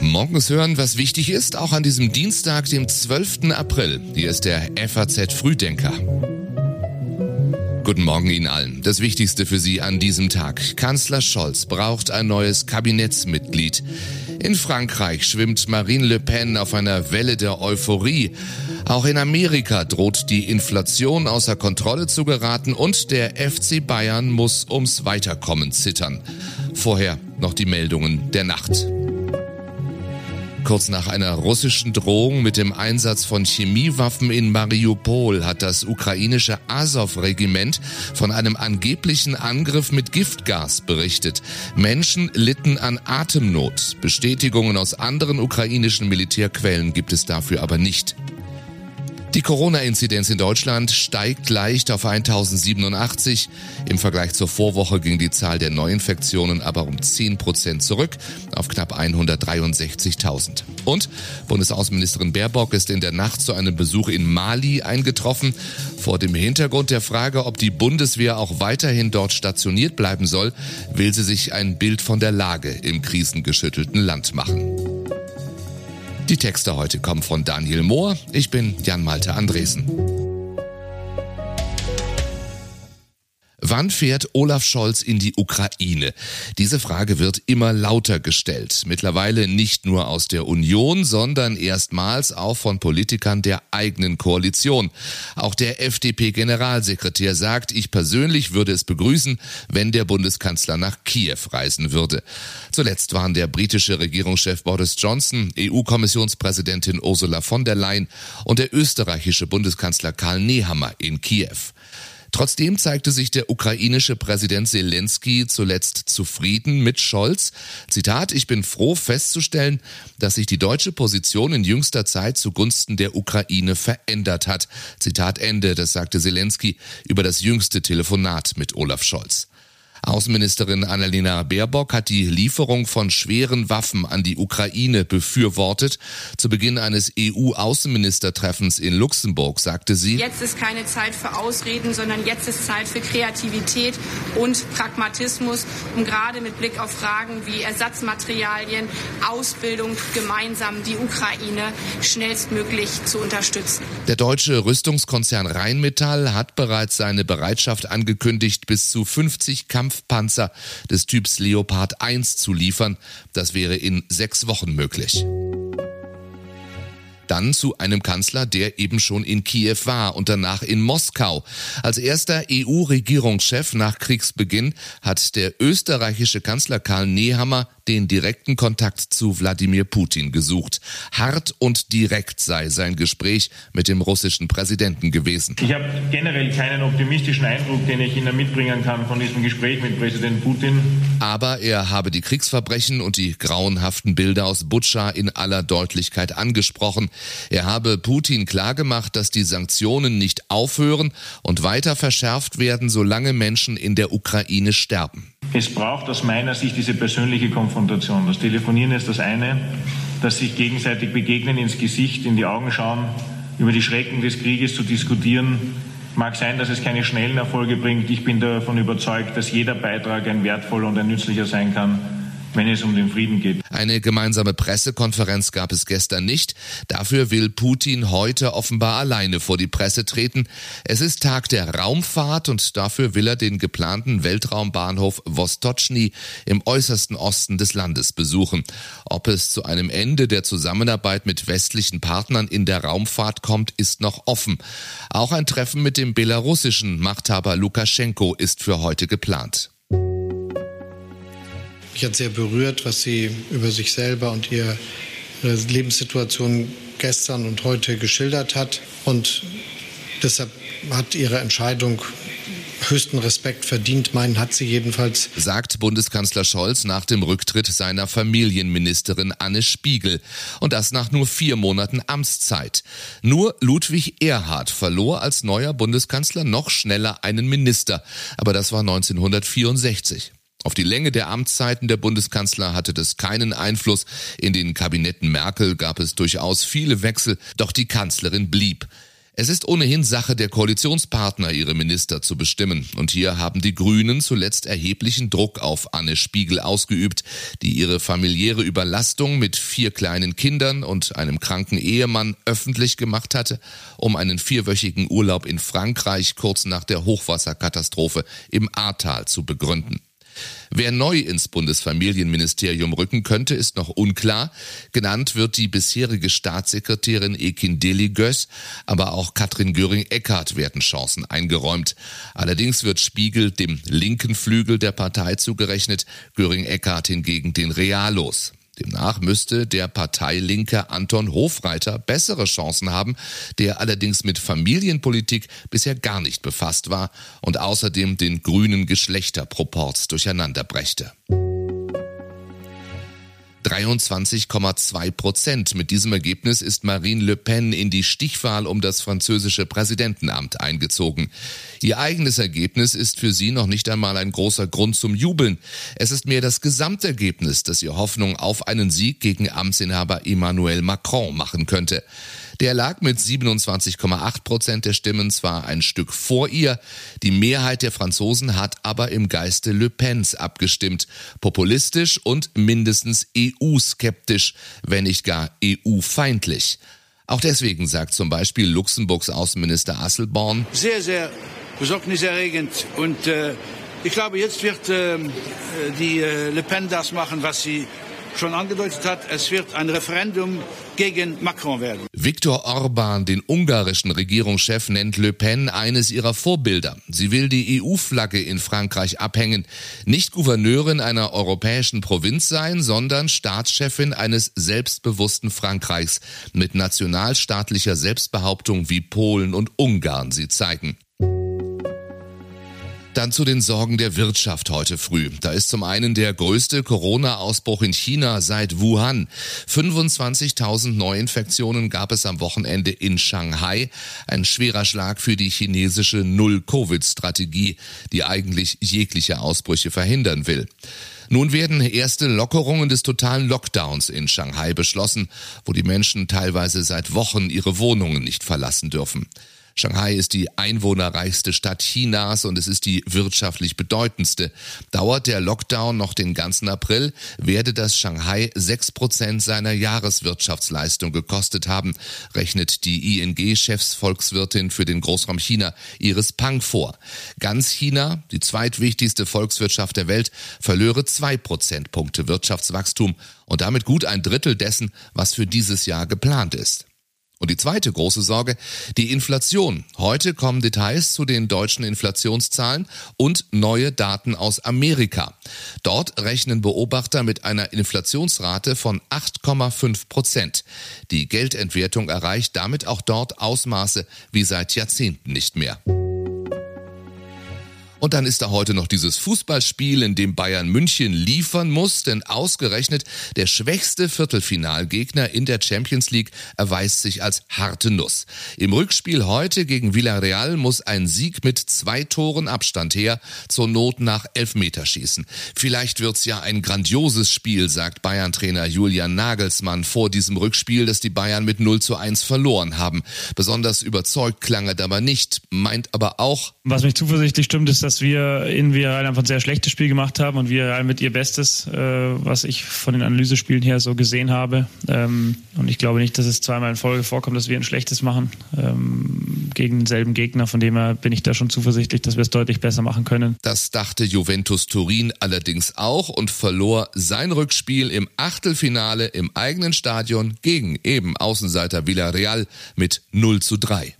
Morgens hören, was wichtig ist, auch an diesem Dienstag, dem 12. April. Hier ist der FAZ Frühdenker. Guten Morgen Ihnen allen. Das Wichtigste für Sie an diesem Tag. Kanzler Scholz braucht ein neues Kabinettsmitglied. In Frankreich schwimmt Marine Le Pen auf einer Welle der Euphorie. Auch in Amerika droht die Inflation außer Kontrolle zu geraten und der FC Bayern muss ums Weiterkommen zittern. Vorher noch die Meldungen der Nacht. Kurz nach einer russischen Drohung mit dem Einsatz von Chemiewaffen in Mariupol hat das ukrainische Azov-Regiment von einem angeblichen Angriff mit Giftgas berichtet. Menschen litten an Atemnot. Bestätigungen aus anderen ukrainischen Militärquellen gibt es dafür aber nicht. Die Corona-Inzidenz in Deutschland steigt leicht auf 1087. Im Vergleich zur Vorwoche ging die Zahl der Neuinfektionen aber um 10 Prozent zurück auf knapp 163.000. Und Bundesaußenministerin Baerbock ist in der Nacht zu einem Besuch in Mali eingetroffen. Vor dem Hintergrund der Frage, ob die Bundeswehr auch weiterhin dort stationiert bleiben soll, will sie sich ein Bild von der Lage im krisengeschüttelten Land machen. Die Texte heute kommen von Daniel Mohr. Ich bin Jan Malte Andresen. Wann fährt Olaf Scholz in die Ukraine? Diese Frage wird immer lauter gestellt. Mittlerweile nicht nur aus der Union, sondern erstmals auch von Politikern der eigenen Koalition. Auch der FDP-Generalsekretär sagt, ich persönlich würde es begrüßen, wenn der Bundeskanzler nach Kiew reisen würde. Zuletzt waren der britische Regierungschef Boris Johnson, EU-Kommissionspräsidentin Ursula von der Leyen und der österreichische Bundeskanzler Karl Nehammer in Kiew. Trotzdem zeigte sich der ukrainische Präsident Zelensky zuletzt zufrieden mit Scholz. Zitat, ich bin froh festzustellen, dass sich die deutsche Position in jüngster Zeit zugunsten der Ukraine verändert hat. Zitat Ende, das sagte Zelensky über das jüngste Telefonat mit Olaf Scholz. Außenministerin Annalena Baerbock hat die Lieferung von schweren Waffen an die Ukraine befürwortet. Zu Beginn eines EU-Außenministertreffens in Luxemburg sagte sie, Jetzt ist keine Zeit für Ausreden, sondern jetzt ist Zeit für Kreativität und Pragmatismus, um gerade mit Blick auf Fragen wie Ersatzmaterialien, Ausbildung gemeinsam die Ukraine schnellstmöglich zu unterstützen. Der deutsche Rüstungskonzern Rheinmetall hat bereits seine Bereitschaft angekündigt, bis zu 50 Kampf Kampfpanzer des Typs Leopard 1 zu liefern. Das wäre in sechs Wochen möglich. Dann zu einem Kanzler, der eben schon in Kiew war und danach in Moskau. Als erster EU-Regierungschef nach Kriegsbeginn hat der österreichische Kanzler Karl Nehammer den direkten Kontakt zu Wladimir Putin gesucht. Hart und direkt sei sein Gespräch mit dem russischen Präsidenten gewesen. Ich habe generell keinen optimistischen Eindruck, den ich Ihnen mitbringen kann von diesem Gespräch mit Präsident Putin. Aber er habe die Kriegsverbrechen und die grauenhaften Bilder aus Butscha in aller Deutlichkeit angesprochen. Er habe Putin klargemacht, dass die Sanktionen nicht aufhören und weiter verschärft werden, solange Menschen in der Ukraine sterben. Es braucht aus meiner Sicht diese persönliche Konfrontation. Das Telefonieren ist das eine, das sich gegenseitig begegnen, ins Gesicht, in die Augen schauen, über die Schrecken des Krieges zu diskutieren. Mag sein, dass es keine schnellen Erfolge bringt. Ich bin davon überzeugt, dass jeder Beitrag ein wertvoller und ein nützlicher sein kann wenn es um den Frieden geht. Eine gemeinsame Pressekonferenz gab es gestern nicht. Dafür will Putin heute offenbar alleine vor die Presse treten. Es ist Tag der Raumfahrt und dafür will er den geplanten Weltraumbahnhof Vostochny im äußersten Osten des Landes besuchen. Ob es zu einem Ende der Zusammenarbeit mit westlichen Partnern in der Raumfahrt kommt, ist noch offen. Auch ein Treffen mit dem belarussischen Machthaber Lukaschenko ist für heute geplant. Mich hat sehr berührt, was Sie über sich selber und Ihre Lebenssituation gestern und heute geschildert hat. Und deshalb hat Ihre Entscheidung höchsten Respekt verdient. Meinen hat sie jedenfalls. Sagt Bundeskanzler Scholz nach dem Rücktritt seiner Familienministerin Anne Spiegel. Und das nach nur vier Monaten Amtszeit. Nur Ludwig Erhard verlor als neuer Bundeskanzler noch schneller einen Minister. Aber das war 1964. Auf die Länge der Amtszeiten der Bundeskanzler hatte das keinen Einfluss. In den Kabinetten Merkel gab es durchaus viele Wechsel, doch die Kanzlerin blieb. Es ist ohnehin Sache der Koalitionspartner, ihre Minister zu bestimmen. Und hier haben die Grünen zuletzt erheblichen Druck auf Anne Spiegel ausgeübt, die ihre familiäre Überlastung mit vier kleinen Kindern und einem kranken Ehemann öffentlich gemacht hatte, um einen vierwöchigen Urlaub in Frankreich kurz nach der Hochwasserkatastrophe im Ahrtal zu begründen. Wer neu ins Bundesfamilienministerium rücken könnte, ist noch unklar. Genannt wird die bisherige Staatssekretärin Ekin Deli-Göss, aber auch Katrin Göring-Eckardt werden Chancen eingeräumt. Allerdings wird Spiegel dem linken Flügel der Partei zugerechnet, Göring-Eckardt hingegen den Realos. Demnach müsste der Parteilinke Anton Hofreiter bessere Chancen haben, der allerdings mit Familienpolitik bisher gar nicht befasst war und außerdem den grünen Geschlechterproporz durcheinanderbrächte. 23,2 Prozent. Mit diesem Ergebnis ist Marine Le Pen in die Stichwahl um das französische Präsidentenamt eingezogen. Ihr eigenes Ergebnis ist für sie noch nicht einmal ein großer Grund zum Jubeln. Es ist mehr das Gesamtergebnis, das ihr Hoffnung auf einen Sieg gegen Amtsinhaber Emmanuel Macron machen könnte. Der lag mit 27,8 Prozent der Stimmen zwar ein Stück vor ihr, die Mehrheit der Franzosen hat aber im Geiste Le Pens abgestimmt, populistisch und mindestens EU-skeptisch, wenn nicht gar EU-feindlich. Auch deswegen sagt zum Beispiel Luxemburgs Außenminister Asselborn, sehr, sehr besorgniserregend und äh, ich glaube, jetzt wird äh, die äh, Le Pen das machen, was sie schon angedeutet hat, es wird ein Referendum gegen Macron werden. Viktor Orban, den ungarischen Regierungschef, nennt Le Pen eines ihrer Vorbilder. Sie will die EU-Flagge in Frankreich abhängen, nicht Gouverneurin einer europäischen Provinz sein, sondern Staatschefin eines selbstbewussten Frankreichs mit nationalstaatlicher Selbstbehauptung wie Polen und Ungarn sie zeigen. Dann zu den Sorgen der Wirtschaft heute früh. Da ist zum einen der größte Corona-Ausbruch in China seit Wuhan. 25.000 Neuinfektionen gab es am Wochenende in Shanghai. Ein schwerer Schlag für die chinesische Null-Covid-Strategie, die eigentlich jegliche Ausbrüche verhindern will. Nun werden erste Lockerungen des totalen Lockdowns in Shanghai beschlossen, wo die Menschen teilweise seit Wochen ihre Wohnungen nicht verlassen dürfen. Shanghai ist die einwohnerreichste Stadt Chinas und es ist die wirtschaftlich bedeutendste. Dauert der Lockdown noch den ganzen April, werde das Shanghai sechs Prozent seiner Jahreswirtschaftsleistung gekostet haben, rechnet die ING-Chefsvolkswirtin für den Großraum China Iris Pang vor. Ganz China, die zweitwichtigste Volkswirtschaft der Welt, verlöre zwei Prozentpunkte Wirtschaftswachstum und damit gut ein Drittel dessen, was für dieses Jahr geplant ist. Und die zweite große Sorge, die Inflation. Heute kommen Details zu den deutschen Inflationszahlen und neue Daten aus Amerika. Dort rechnen Beobachter mit einer Inflationsrate von 8,5 Prozent. Die Geldentwertung erreicht damit auch dort Ausmaße wie seit Jahrzehnten nicht mehr. Und dann ist da heute noch dieses Fußballspiel, in dem Bayern München liefern muss, denn ausgerechnet der schwächste Viertelfinalgegner in der Champions League erweist sich als harte Nuss. Im Rückspiel heute gegen Villarreal muss ein Sieg mit zwei Toren Abstand her, zur Not nach Elfmeterschießen. Vielleicht wird's ja ein grandioses Spiel, sagt Bayern-Trainer Julian Nagelsmann vor diesem Rückspiel, das die Bayern mit 0 zu 1 verloren haben. Besonders überzeugt klang er aber nicht, meint aber auch, was mich zuversichtlich stimmt, ist, dass dass wir in Villarreal einfach ein sehr schlechtes Spiel gemacht haben und Villarreal mit ihr Bestes, äh, was ich von den Analysespielen her so gesehen habe. Ähm, und ich glaube nicht, dass es zweimal in Folge vorkommt, dass wir ein schlechtes machen ähm, gegen denselben Gegner. Von dem her bin ich da schon zuversichtlich, dass wir es deutlich besser machen können. Das dachte Juventus Turin allerdings auch und verlor sein Rückspiel im Achtelfinale im eigenen Stadion gegen eben Außenseiter Villarreal mit 0 zu 3.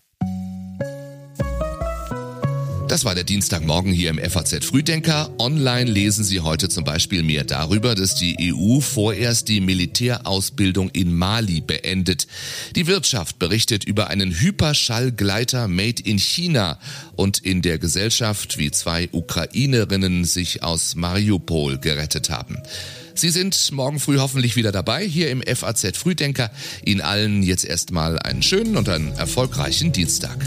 Das war der Dienstagmorgen hier im FAZ Frühdenker. Online lesen Sie heute zum Beispiel mehr darüber, dass die EU vorerst die Militärausbildung in Mali beendet. Die Wirtschaft berichtet über einen Hyperschallgleiter made in China und in der Gesellschaft, wie zwei Ukrainerinnen sich aus Mariupol gerettet haben. Sie sind morgen früh hoffentlich wieder dabei hier im FAZ Frühdenker. Ihnen allen jetzt erstmal einen schönen und einen erfolgreichen Dienstag.